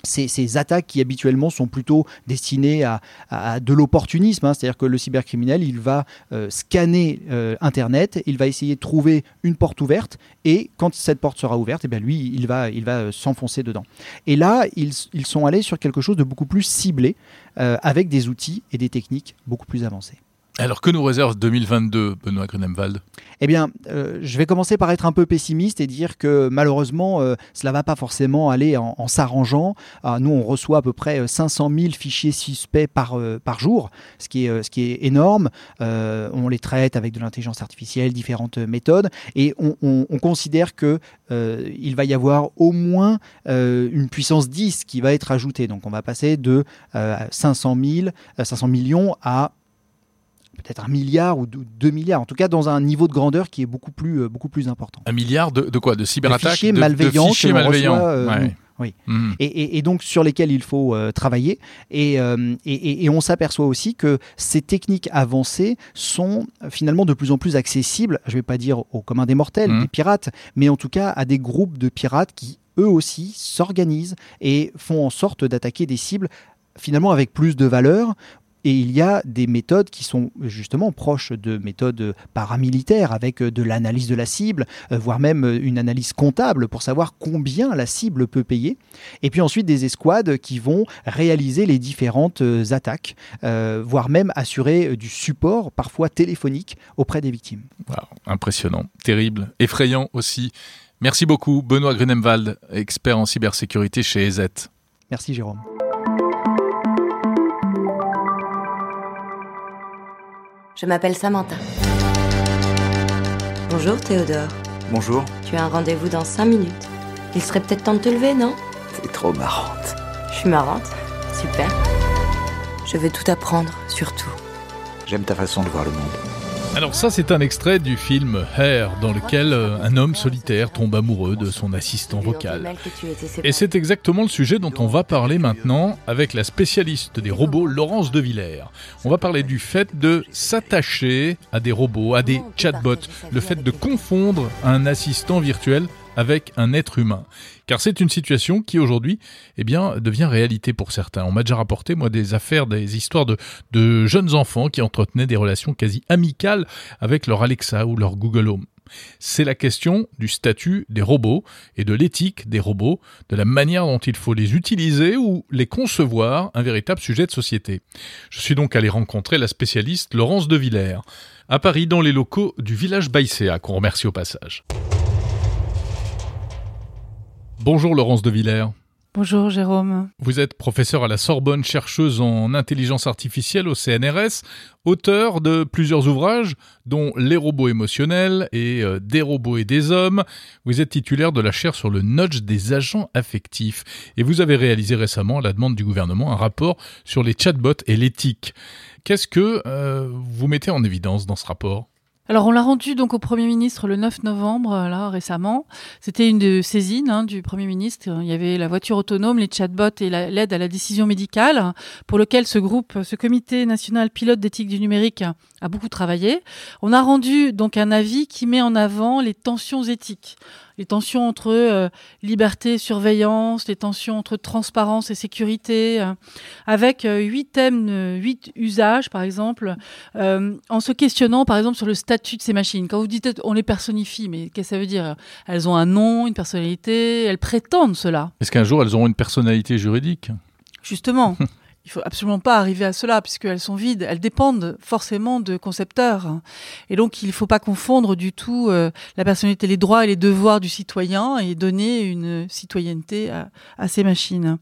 ces, attaques qui habituellement sont plutôt destinées à, de l'opportunisme, hein. c'est-à-dire que le cybercriminel, il va euh, scanner Internet, il va essayer de trouver une porte ouverte, et quand cette porte sera ouverte, eh bien lui, il va, s'enfoncer dedans. Et là, ils, ils, sont allés sur quelque chose de beaucoup plus ciblé, avec des outils et des techniques beaucoup plus avancées. Alors que nous réserve 2022, Benoît Grunemwald Eh bien, euh, je vais commencer par être un peu pessimiste et dire que malheureusement, euh, cela va pas forcément aller en, s'arrangeant. Ah, nous, on reçoit à peu près 500 000 fichiers suspects par, euh, jour, ce qui est, ce qui est énorme. on les traite avec de l'intelligence artificielle, différentes méthodes, et on, on considère que il va y avoir au moins une puissance 10 qui va être ajoutée. Donc, on va passer de 500 000, 500 millions à peut-être un milliard ou deux milliards, en tout cas dans un niveau de grandeur qui est beaucoup plus, euh, beaucoup plus important. Un milliard de, quoi? De cyberattaques? De fichiers malveillants. De fichiers malveillants. Euh, oui. Et, donc sur lesquels il faut euh, travailler. Et, et, on s'aperçoit aussi que ces techniques avancées sont finalement de plus en plus accessibles, je ne vais pas dire aux communs des mortels, hmm. des pirates, mais en tout cas à des groupes de pirates qui eux aussi s'organisent et font en sorte d'attaquer des cibles finalement avec plus de valeur et il y a des méthodes qui sont justement proches de méthodes paramilitaires, avec euh, de l'analyse de la cible, euh, voire même euh, une analyse comptable pour savoir combien la cible peut payer. Et puis ensuite des escouades qui vont réaliser les différentes attaques, voire même assurer du support, parfois téléphonique, auprès des victimes. impressionnant, terrible, effrayant aussi. Merci beaucoup, Benoît Grunemwald, expert en cybersécurité chez EZ. Merci Jérôme. Je m'appelle Samantha. Bonjour Théodore. Bonjour. Tu as un rendez-vous dans 5 minutes. Il serait peut-être temps de te lever, non? T'es trop marrante. Je suis marrante. Super. Je veux tout apprendre, surtout. J'aime ta façon de voir le monde. Alors ça, c'est un extrait du film Hair, dans lequel euh, un homme solitaire tombe amoureux de son assistant vocal. Et c'est exactement le sujet dont on va parler maintenant avec la spécialiste des robots, Laurence de Villers. On va parler du fait de s'attacher à des robots, à des chatbots, le fait de confondre un assistant virtuel avec un être humain. Car c'est une situation qui aujourd'hui eh bien, devient réalité pour certains. On m'a déjà rapporté, moi, des affaires, des histoires de, de jeunes enfants qui entretenaient des relations quasi amicales avec leur Alexa ou leur Google Home. C'est la question du statut des robots et de l'éthique des robots, de la manière dont il faut les utiliser ou les concevoir, un véritable sujet de société. Je suis donc allé rencontrer la spécialiste Laurence de Villers, à Paris dans les locaux du village Baïséa, qu'on remercie au passage. Bonjour Laurence de Villers. Bonjour Jérôme. Vous êtes professeur à la Sorbonne, chercheuse en intelligence artificielle au CNRS, auteur de plusieurs ouvrages, dont Les robots émotionnels et euh, Des robots et des hommes. Vous êtes titulaire de la chaire sur le nudge des agents affectifs et vous avez réalisé récemment, à la demande du gouvernement, un rapport sur les chatbots et l'éthique. Qu'est-ce que euh, vous mettez en évidence dans ce rapport? Alors on l'a rendu donc au Premier ministre le 9 novembre, là récemment. C'était une de saisines hein, du Premier ministre. Il y avait la voiture autonome, les chatbots et l'aide à la décision médicale, pour lequel ce groupe, ce comité national pilote d'éthique du numérique a beaucoup travaillé. On a rendu donc un avis qui met en avant les tensions éthiques les tensions entre euh, liberté et surveillance, les tensions entre transparence et sécurité, euh, avec euh, huit thèmes, huit usages, par exemple, en se questionnant, par exemple, sur le statut de ces machines. Quand vous dites on les personnifie, mais qu'est-ce que ça veut dire? Elles ont un nom, une personnalité, elles prétendent cela. Est-ce qu'un jour elles auront une personnalité juridique? Justement. il faut absolument pas arriver à cela puisqu'elles sont vides. Elles dépendent forcément de concepteurs. Et donc, il ne faut pas confondre du tout euh, la personnalité, les droits et les devoirs du citoyen et donner une citoyenneté à, ces machines.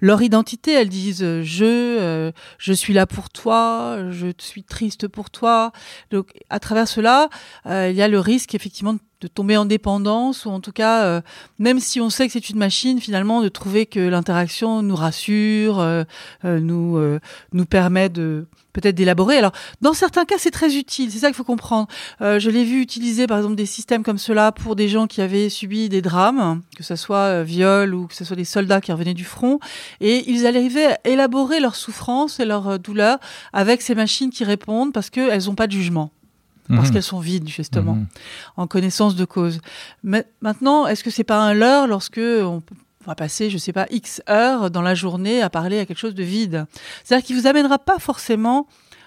Leur identité, elles disent je, euh, je suis là pour toi, je suis triste pour toi. Donc, à travers cela, euh, il y a le risque effectivement de de tomber en dépendance ou en tout cas, euh, même si on sait que c'est une machine, finalement, de trouver que l'interaction nous rassure, euh, euh, nous nous permet de peut-être d'élaborer. Alors, dans certains cas, c'est très utile. C'est ça qu'il faut comprendre. je l'ai vu utiliser, par exemple, des systèmes comme cela pour des gens qui avaient subi des drames, que ce soit viol ou que ce soit des soldats qui revenaient du front, et ils arrivaient à élaborer leur souffrance et leur douleur avec ces machines qui répondent parce qu'elles n'ont pas de jugement parce mhm. qu'elles sont vides justement, mhm. en connaissance de cause. Mais maintenant, est-ce que c'est pas un leurre lorsque on va passer, je sais pas, X heures dans la journée à parler à quelque chose de vide? C'est-à-dire qu'il vous amènera pas forcément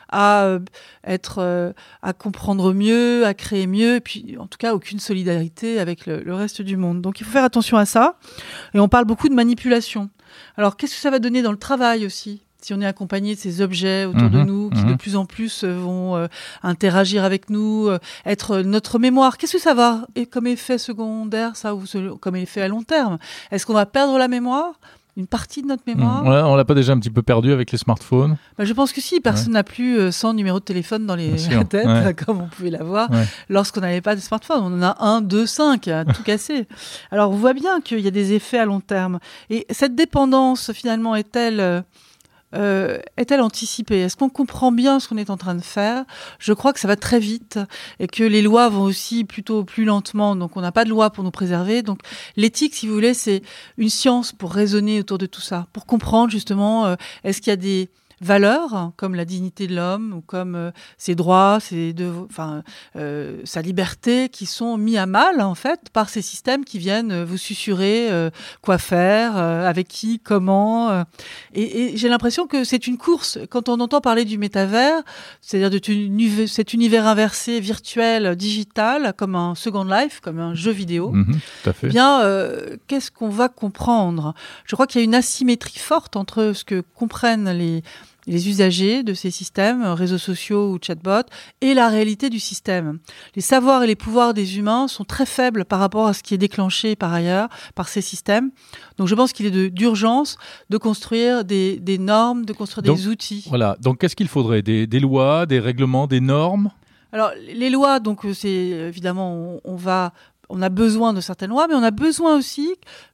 à euh, être, euh, à comprendre mieux, à créer mieux, et puis en tout cas aucune solidarité avec le, le, reste du monde. Donc il faut faire attention à ça. Et on parle beaucoup de manipulation. Alors qu'est-ce que ça va donner dans le travail aussi? Si on est accompagné de ces objets autour de Mhm, nous qui mhm. de plus en plus euh, vont euh, interagir avec nous, euh, être notre mémoire, qu'est-ce que ça va et comme effet secondaire ça ou ce- comme effet à long terme? Est-ce qu'on va perdre la mémoire une partie de notre mémoire? Mmh. On l'a pas déjà un petit peu perdu avec les smartphones? Bah, je pense que si, personne n'a plus euh, 100 numéros de téléphone dans les têtes, ouais. comme on pouvait l'avoir Ouais. lorsqu'on n'avait pas de smartphone. On en a un, deux, cinq, à tout casser. Alors, on voit bien qu'il y a des effets à long terme. Et cette dépendance, finalement, est-elle... euh, est-elle anticipée? Est-ce qu'on comprend bien ce qu'on est en train de faire? Je crois que ça va très vite et que les lois vont aussi plutôt plus lentement. Donc, on n'a pas de loi pour nous préserver. Donc, l'éthique, si vous voulez, c'est une science pour raisonner autour de tout ça, pour comprendre justement euh, est-ce qu'il y a des valeurs comme la dignité de l'homme ou comme euh, ses droits, ses devo- enfin euh, sa liberté qui sont mis à mal en fait par ces systèmes qui viennent euh, vous susurrer euh, quoi faire, euh, avec qui, comment. euh. et et j'ai l'impression que c'est une course quand on entend parler du métavers, c'est-à-dire de cet univers inversé virtuel digital comme un Second Life, comme un jeu vidéo Mhm, Tout à fait. eh bien, euh, qu'est-ce qu'on va comprendre? Je crois qu'il y a une asymétrie forte entre ce que comprennent les, les usagers de ces systèmes, euh, réseaux sociaux ou chatbots, et la réalité du système. Les savoirs et les pouvoirs des humains sont très faibles par rapport à ce qui est déclenché par ailleurs par ces systèmes. Donc je pense qu'il est de- d'urgence de construire des, des normes, de construire Donc, des outils. Voilà. Donc, qu'est-ce qu'il faudrait? Des, des lois, des règlements, des normes? Alors, les lois, donc, euh, c'est évidemment, on, on va. On a besoin de certaines lois, mais on a besoin aussi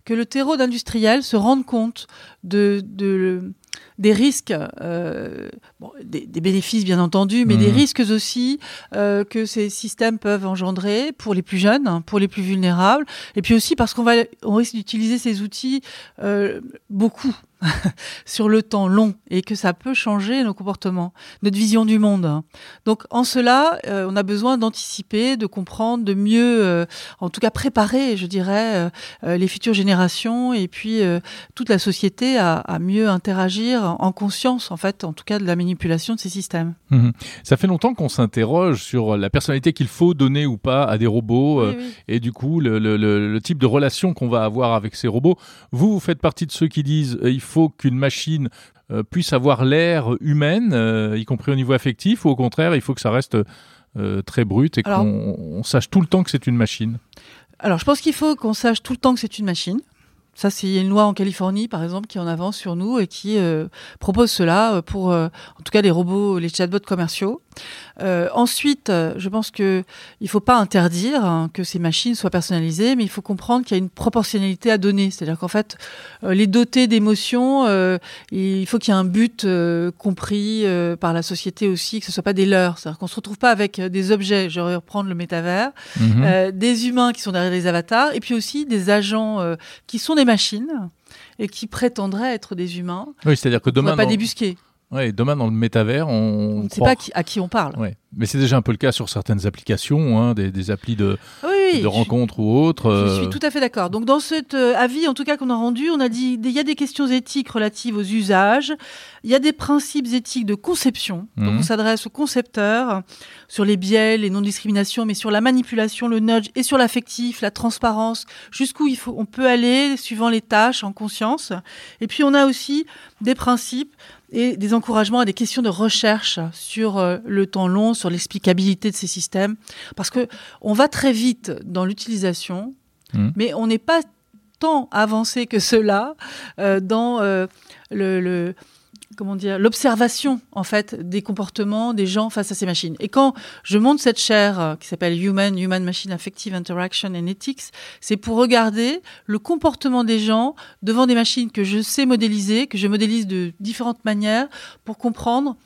que le terreau d'industriel se rende compte de, de- des risques, euh, bon, des, des bénéfices bien entendu, mais des risques aussi euh, que ces systèmes peuvent engendrer pour les plus jeunes, pour les plus vulnérables, et puis aussi parce qu'on va, on risque d'utiliser ces outils euh, beaucoup sur le temps long et que ça peut changer nos comportements, notre vision du monde. Donc en cela, euh, on a besoin d'anticiper, de comprendre, de mieux, euh, en tout cas préparer, je dirais, euh, les futures générations et puis toute la société à, à mieux interagir en conscience, en fait, en tout cas de la manipulation de ces systèmes. Mhm. Ça fait longtemps qu'on s'interroge sur la personnalité qu'il faut donner ou pas à des robots Oui, oui. et du coup le, le- le- le type de relation qu'on va avoir avec ces robots. Vous, vous faites partie de ceux qui disent il faut qu'une machine euh, puisse avoir l'air humaine, euh, y compris au niveau affectif, ou au contraire il faut que ça reste euh, très brut et qu'on on sache tout le temps que c'est une machine. Alors, je pense qu'il faut qu'on sache tout le temps que c'est une machine. Ça, c'est une loi en Californie, par exemple, qui en avance sur nous et qui euh, propose cela pour, euh, en tout cas, les robots, les chatbots commerciaux. Euh, ensuite, euh, je pense que il faut pas interdire hein, que ces machines soient personnalisées, mais il faut comprendre qu'il y a une proportionnalité à donner. C'est-à-dire qu'en fait, euh, les doter d'émotions, euh, il faut qu'il y ait un but compris par la société aussi, que ce soit pas des leurs. C'est-à-dire qu'on se retrouve pas avec des objets. Je vais reprendre le métavers. Mhm. Des humains qui sont derrière les avatars, et puis aussi des agents qui sont des machines et qui prétendraient être des humains. oui, c'est-à-dire que On ne demain, va pas débusquer. Ouais, demain dans le métavers, on, On ne sait pas qui- à qui on parle. Ouais. Mais c'est déjà un peu le cas sur certaines applications, hein, des, des applis de, Oui, oui, de rencontres ou autres. Je euh, suis tout à fait d'accord. Donc dans cet euh, avis, en tout cas qu'on a rendu, on a dit il y a des questions éthiques relatives aux usages, il y a des principes éthiques de conception. Donc Mhm. on s'adresse aux concepteurs sur les biais, les non-discriminations, mais sur la manipulation, le nudge et sur l'affectif, la transparence, jusqu'où il faut, on peut aller suivant les tâches en conscience. Et puis on a aussi des principes et des encouragements à des questions de recherche sur euh, le temps long, sur l'explicabilité de ces systèmes, parce que on va très vite dans l'utilisation, Mhm. mais on n'est pas tant avancé que cela euh, dans euh, le, le- comment dire l'observation en fait des comportements des gens face à ces machines. Et quand je monte cette chaire euh, qui s'appelle Human Human Machine Affective Interaction and Ethics, c'est pour regarder le comportement des gens devant des machines que je sais modéliser, que je modélise de différentes manières pour comprendre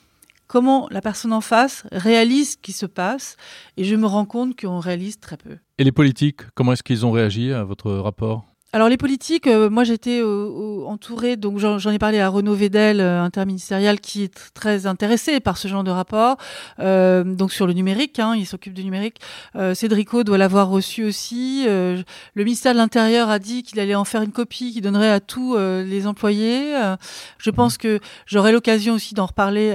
comment la personne en face réalise ce qui se passe et je me rends compte qu'on réalise très peu. Et les politiques, comment est-ce qu'ils ont réagi à votre rapport? Alors les politiques, euh, moi j'étais entourée, donc j'en ai parlé à Renaud Vedel, euh, interministériel, qui est très intéressé par ce genre de rapport, euh, donc sur le numérique, hein, il s'occupe du numérique. Cédrico doit l'avoir reçu aussi. le ministère de l'Intérieur a dit qu'il allait en faire une copie qu'il donnerait à tous les employés. je pense que j'aurai l'occasion aussi d'en reparler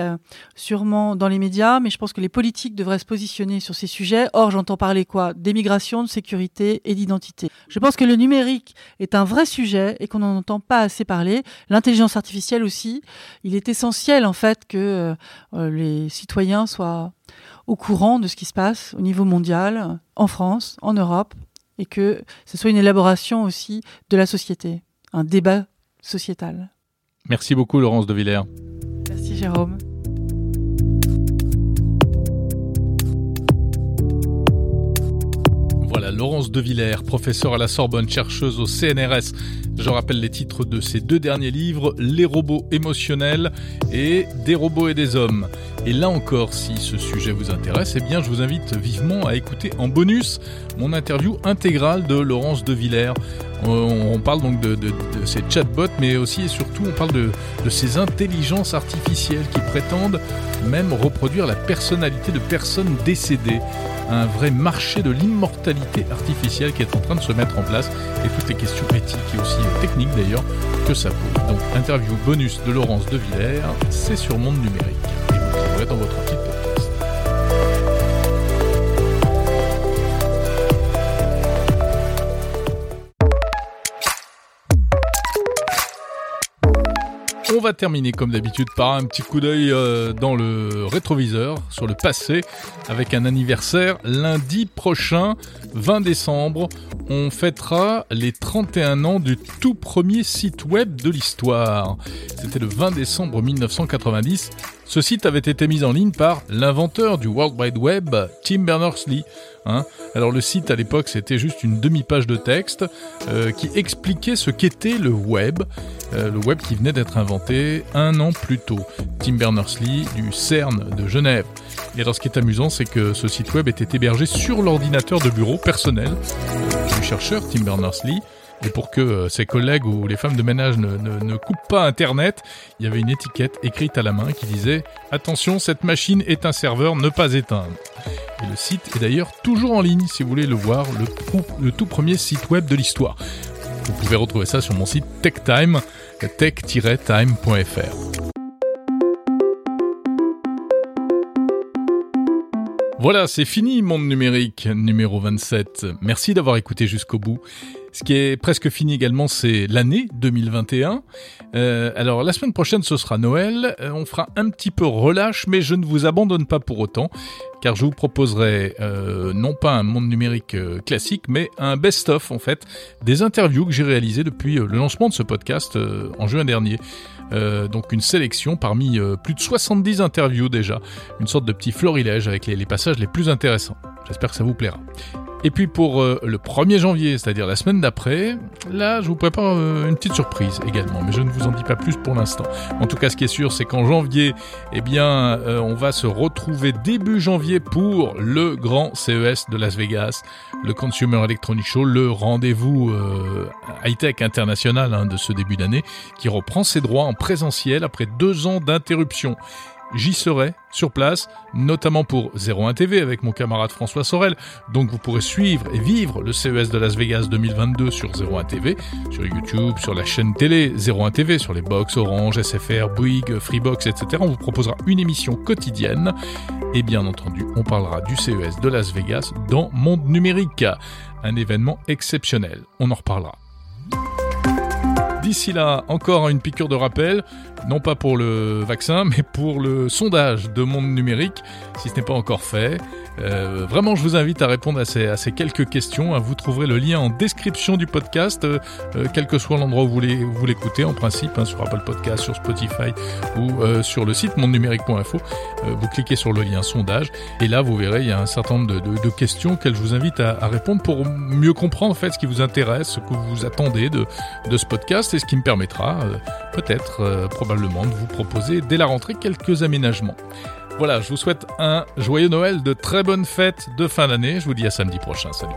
sûrement dans les médias, mais je pense que les politiques devraient se positionner sur ces sujets. Or, j'entends parler quoi D'émigration, de sécurité et d'identité. Je pense que le numérique est un vrai sujet et qu'on n'en entend pas assez parler. L'intelligence artificielle aussi. Il est essentiel en fait que euh, les citoyens soient au courant de ce qui se passe au niveau mondial, en France, en Europe, et que ce soit une élaboration aussi de la société, un débat sociétal. Merci beaucoup Laurence de Villers. Merci Jérôme. Laurence de Villers, professeure à la Sorbonne, chercheuse au CNRS. Je rappelle les titres de ses deux derniers livres, Les robots émotionnels et Des robots et des hommes. Et là encore, si ce sujet vous intéresse, eh bien je vous invite vivement à écouter en bonus mon interview intégrale de Laurence de Villers. On, parle donc de, ces chatbots, mais aussi et surtout on parle de, de ces intelligences artificielles qui prétendent même reproduire la personnalité de personnes décédées un vrai marché de l'immortalité artificielle qui est en train de se mettre en place et toutes les questions éthiques et aussi techniques d'ailleurs que ça pose. Donc interview bonus de Laurence de Villers, c'est sur Monde Numérique dans votre petite On va terminer comme d'habitude par un petit coup d'œil euh, dans le rétroviseur sur le passé avec un anniversaire lundi prochain, 20 décembre. On fêtera les 31 ans du tout premier site web de l'histoire. C'était le 20 décembre 1990. Ce site avait été mis en ligne par l'inventeur du World Wide Web, Tim Berners-Lee. Hein. Alors le site à l'époque c'était juste une demi-page de texte euh, qui expliquait ce qu'était le web, euh, le web qui venait d'être inventé un an plus tôt. Tim Berners-Lee du CERN de Genève. Et alors ce qui est amusant c'est que ce site web était hébergé sur l'ordinateur de bureau personnel du chercheur Tim Berners-Lee et pour que euh, ses collègues ou les femmes de ménage ne, coupent pas Internet, il y avait une étiquette écrite à la main qui disait Attention, cette machine est un serveur, ne pas éteindre. Et le site est d'ailleurs toujours en ligne si vous voulez le voir, le, le tout premier site web de l'histoire. Vous pouvez retrouver ça sur mon site TechTime, tech-time.fr. Voilà, c'est fini, Monde Numérique numéro 27. Merci d'avoir écouté jusqu'au bout. Ce qui est presque fini également, c'est l'année 2021. Euh, alors la semaine prochaine, ce sera Noël. Euh, on fera un petit peu relâche, mais je ne vous abandonne pas pour autant, car je vous proposerai euh, non pas un monde numérique classique, mais un best-of en fait des interviews que j'ai réalisées depuis le lancement de ce podcast en juin dernier. donc une sélection parmi plus de 70 interviews déjà, une sorte de petit florilège avec les passages les plus intéressants. J'espère que ça vous plaira. Et puis pour euh, le 1er janvier, c'est-à-dire la semaine d'après, là je vous prépare euh, une petite surprise également, mais je ne vous en dis pas plus pour l'instant. En tout cas, ce qui est sûr, c'est qu'en janvier, eh bien, euh, on va se retrouver début janvier pour le grand CES de Las Vegas, le Consumer Electronic Show, le rendez-vous high-tech international hein, de ce début d'année, qui reprend ses droits en présentiel après deux ans d'interruption j'y serai sur place, notamment pour 01 TV avec mon camarade François Sorel. Donc vous pourrez suivre et vivre le CES de Las Vegas 2022 sur 01 TV, sur YouTube, sur la chaîne télé 01 TV, sur les box Orange, SFR, Bouygues, Freebox, etc. On vous proposera une émission quotidienne et bien entendu on parlera du CES de Las Vegas dans Monde Numérique, un événement exceptionnel. On en reparlera. D'ici là, encore une piqûre de rappel, non pas pour le vaccin, mais pour le sondage de monde numérique, si ce n'est pas encore fait. Euh, vraiment, je vous invite à répondre à ces, quelques questions. Vous trouverez le lien en description du podcast, euh, euh, quel que soit l'endroit où vous l'écoutez, en principe, hein, sur Apple Podcast, sur Spotify ou sur le site mondenumérique.info. vous cliquez sur le lien sondage et là, vous verrez, il y a un certain nombre de, questions auxquelles je vous invite à, répondre pour mieux comprendre en fait ce qui vous intéresse, ce que vous attendez de, de ce podcast et ce qui me permettra peut-être, probablement, de vous proposer dès la rentrée quelques aménagements. Voilà, je vous souhaite un joyeux Noël, de très bonnes fêtes de fin d'année. Je vous dis à samedi prochain. Salut.